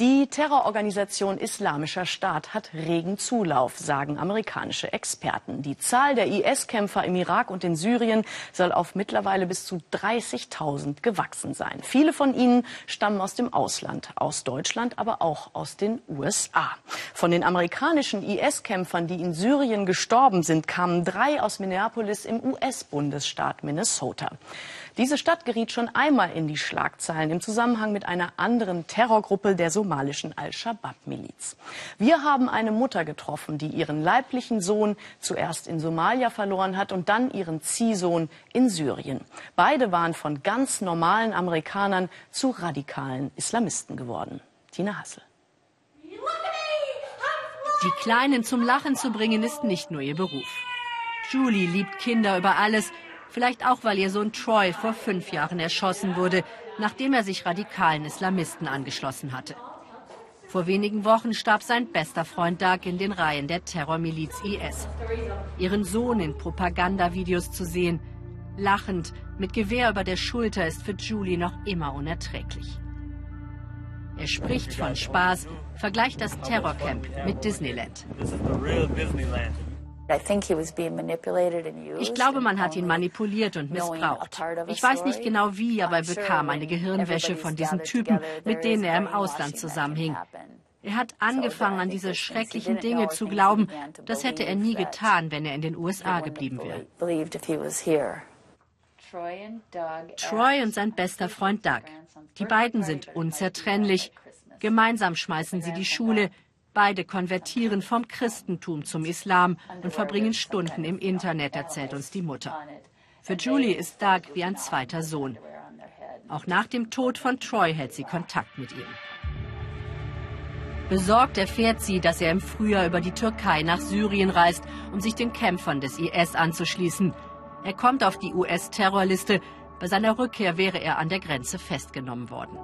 Die Terrororganisation Islamischer Staat hat regen Zulauf, sagen amerikanische Experten. Die Zahl der IS-Kämpfer im Irak und in Syrien soll auf mittlerweile bis zu 30.000 gewachsen sein. Viele von ihnen stammen aus dem Ausland, aus Deutschland, aber auch aus den USA. Von den amerikanischen IS-Kämpfern, die in Syrien gestorben sind, kamen drei aus Minneapolis im US-Bundesstaat Minnesota. Diese Stadt geriet schon einmal in die Schlagzeilen im Zusammenhang mit einer anderen Terrorgruppe der somalischen Al-Shabaab-Miliz. Wir haben eine Mutter getroffen, die ihren leiblichen Sohn zuerst in Somalia verloren hat und dann ihren Ziehsohn in Syrien. Beide waren von ganz normalen Amerikanern zu radikalen Islamisten geworden. Tina Hassel. Die Kleinen zum Lachen zu bringen, ist nicht nur ihr Beruf. Julie liebt Kinder über alles Vielleicht auch, weil ihr Sohn Troy vor fünf Jahren erschossen wurde, nachdem er sich radikalen Islamisten angeschlossen hatte. Vor wenigen Wochen starb sein bester Freund Doug in den Reihen der Terrormiliz IS. Ihren Sohn in Propagandavideos zu sehen, lachend, mit Gewehr über der Schulter, ist für Julie noch immer unerträglich. Er spricht von Spaß, vergleicht das Terrorcamp mit Disneyland. Ich glaube, man hat ihn manipuliert und missbraucht. Ich weiß nicht genau wie, aber er bekam eine Gehirnwäsche von diesen Typen, mit denen er im Ausland zusammenhing. Er hat angefangen, an diese schrecklichen Dinge zu glauben. Das hätte er nie getan, wenn er in den USA geblieben wäre. Troy und sein bester Freund Doug. Die beiden sind unzertrennlich. Gemeinsam schmeißen sie die Schule, Beide konvertieren vom Christentum zum Islam und verbringen Stunden im Internet, erzählt uns die Mutter. Für Julie ist Doug wie ein zweiter Sohn. Auch nach dem Tod von Troy hält sie Kontakt mit ihm. Besorgt erfährt sie, dass er im Frühjahr über die Türkei nach Syrien reist, um sich den Kämpfern des IS anzuschließen. Er kommt auf die US-Terrorliste. Bei seiner Rückkehr wäre er an der Grenze festgenommen worden.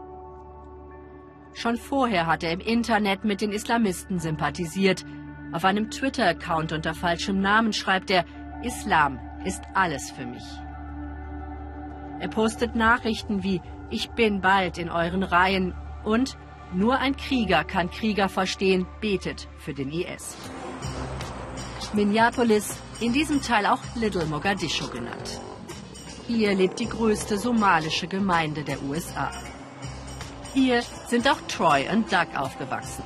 Schon vorher hat er im Internet mit den Islamisten sympathisiert. Auf einem Twitter-Account unter falschem Namen schreibt er, Islam ist alles für mich. Er postet Nachrichten wie, ich bin bald in euren Reihen und nur ein Krieger kann Krieger verstehen, betet für den IS. Minneapolis, in diesem Teil auch Little Mogadischu genannt. Hier lebt die größte somalische Gemeinde der USA. Hier sind auch Troy und Doug aufgewachsen.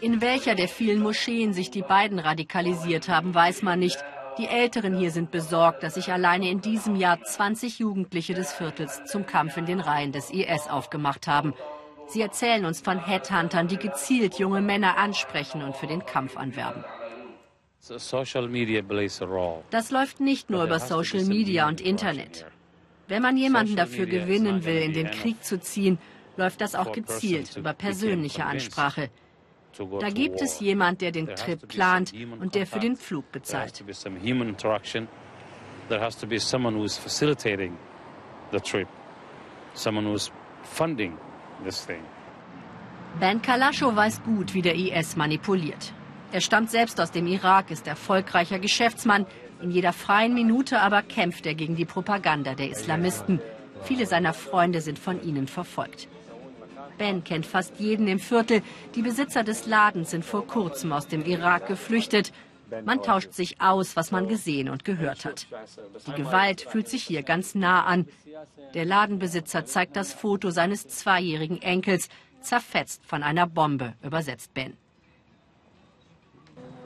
In welcher der vielen Moscheen sich die beiden radikalisiert haben, weiß man nicht. Die Älteren hier sind besorgt, dass sich alleine in diesem Jahr 20 Jugendliche des Viertels zum Kampf in den Reihen des IS aufgemacht haben. Sie erzählen uns von Headhuntern, die gezielt junge Männer ansprechen und für den Kampf anwerben. Das läuft nicht nur über Social Media und Internet. Wenn man jemanden dafür gewinnen will, in den Krieg zu ziehen, läuft das auch gezielt über persönliche Ansprache. Da gibt es jemand, der den Trip plant und der für den Flug bezahlt. There has to be someone who's facilitating the trip, someone who's funding this thing. Ben Kalaschow weiß gut, wie der IS manipuliert. Er stammt selbst aus dem Irak, ist erfolgreicher Geschäftsmann, in jeder freien Minute aber kämpft er gegen die Propaganda der Islamisten. Viele seiner Freunde sind von ihnen verfolgt. Ben kennt fast jeden im Viertel. Die Besitzer des Ladens sind vor kurzem aus dem Irak geflüchtet. Man tauscht sich aus, was man gesehen und gehört hat. Die Gewalt fühlt sich hier ganz nah an. Der Ladenbesitzer zeigt das Foto seines zweijährigen Enkels, zerfetzt von einer Bombe, übersetzt Ben.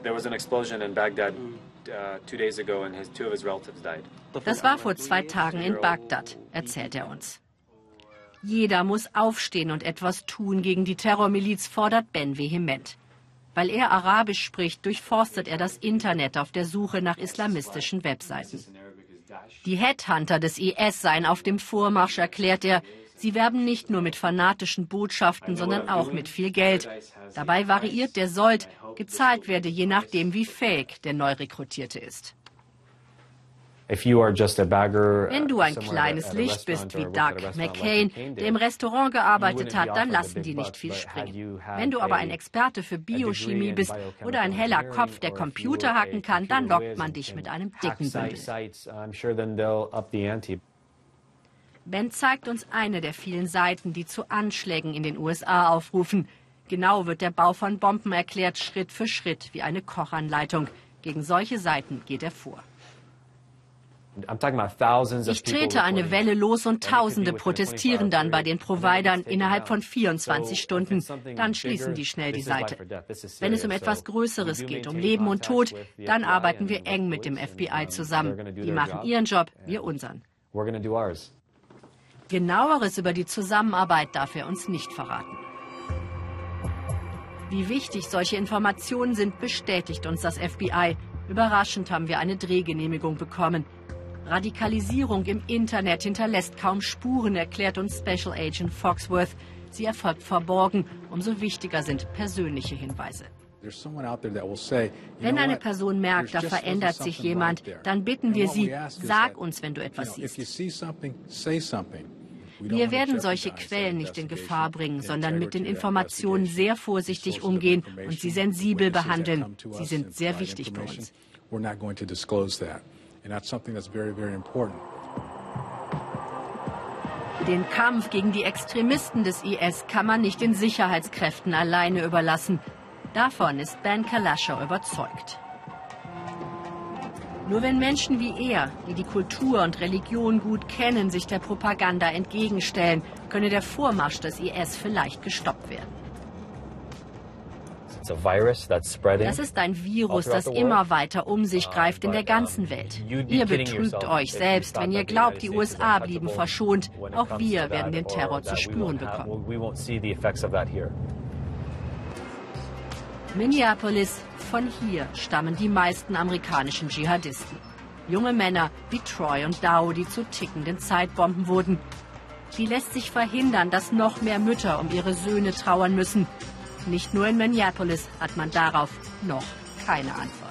There was an explosion in Baghdad das war vor zwei Tagen in Bagdad, erzählt er uns. Jeder muss aufstehen und etwas tun gegen die Terrormiliz, fordert Ben vehement. Weil er Arabisch spricht, durchforstet er das Internet auf der Suche nach islamistischen Webseiten. Die Headhunter des IS seien auf dem Vormarsch, erklärt er. Sie werben nicht nur mit fanatischen Botschaften, sondern auch mit viel Geld. Dabei variiert der Sold, gezahlt werde je nachdem, wie fähig der Neurekrutierte ist. Wenn du ein kleines Licht bist wie Doug McCain, der im Restaurant gearbeitet hat, dann lassen die nicht viel springen. Wenn du aber ein Experte für Biochemie bist oder ein heller Kopf, der Computer hacken kann, dann lockt man dich mit einem dicken Bündel. Ben zeigt uns eine der vielen Seiten, die zu Anschlägen in den USA aufrufen. Genau wird der Bau von Bomben erklärt, Schritt für Schritt, wie eine Kochanleitung. Gegen solche Seiten geht er vor. Ich trete eine Welle los und Tausende protestieren dann bei den Providern innerhalb von 24 Stunden. Dann schließen die schnell die Seite. Wenn es um etwas Größeres geht, um Leben und Tod, dann arbeiten wir eng mit dem FBI zusammen. Die machen ihren Job, wir unseren. Genaueres über die Zusammenarbeit darf er uns nicht verraten. Wie wichtig solche Informationen sind, bestätigt uns das FBI. Überraschend haben wir eine Drehgenehmigung bekommen. Radikalisierung im Internet hinterlässt kaum Spuren, erklärt uns Special Agent Foxworth. Sie erfolgt verborgen. Umso wichtiger sind persönliche Hinweise. Wenn eine Person merkt, da verändert sich jemand, dann bitten wir sie, sag uns, wenn du etwas siehst. Wir werden solche Quellen nicht in Gefahr bringen, sondern mit den Informationen sehr vorsichtig umgehen und sie sensibel behandeln. Sie sind sehr wichtig für uns. Den Kampf gegen die Extremisten des IS kann man nicht den Sicherheitskräften alleine überlassen. Davon ist Ben Kalascher überzeugt. Nur wenn Menschen wie er, die die Kultur und Religion gut kennen, sich der Propaganda entgegenstellen, könne der Vormarsch des IS vielleicht gestoppt werden. Das ist ein Virus, das immer weiter um sich uh, greift in der ganzen Welt. Ihr betrügt euch selbst, wenn ihr glaubt, die USA blieben verschont. Auch wir werden den Terror zu spüren bekommen. Minneapolis, von hier stammen die meisten amerikanischen Dschihadisten. Junge Männer wie Troy und Dow, die zu tickenden Zeitbomben wurden. Wie lässt sich verhindern, dass noch mehr Mütter um ihre Söhne trauern müssen? Nicht nur in Minneapolis hat man darauf noch keine Antwort.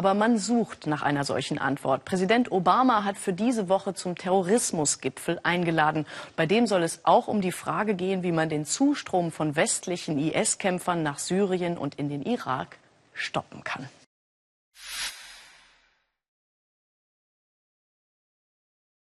Aber man sucht nach einer solchen Antwort. Präsident Obama hat für diese Woche zum Terrorismusgipfel eingeladen. Bei dem soll es auch um die Frage gehen, wie man den Zustrom von westlichen IS-Kämpfern nach Syrien und in den Irak stoppen kann.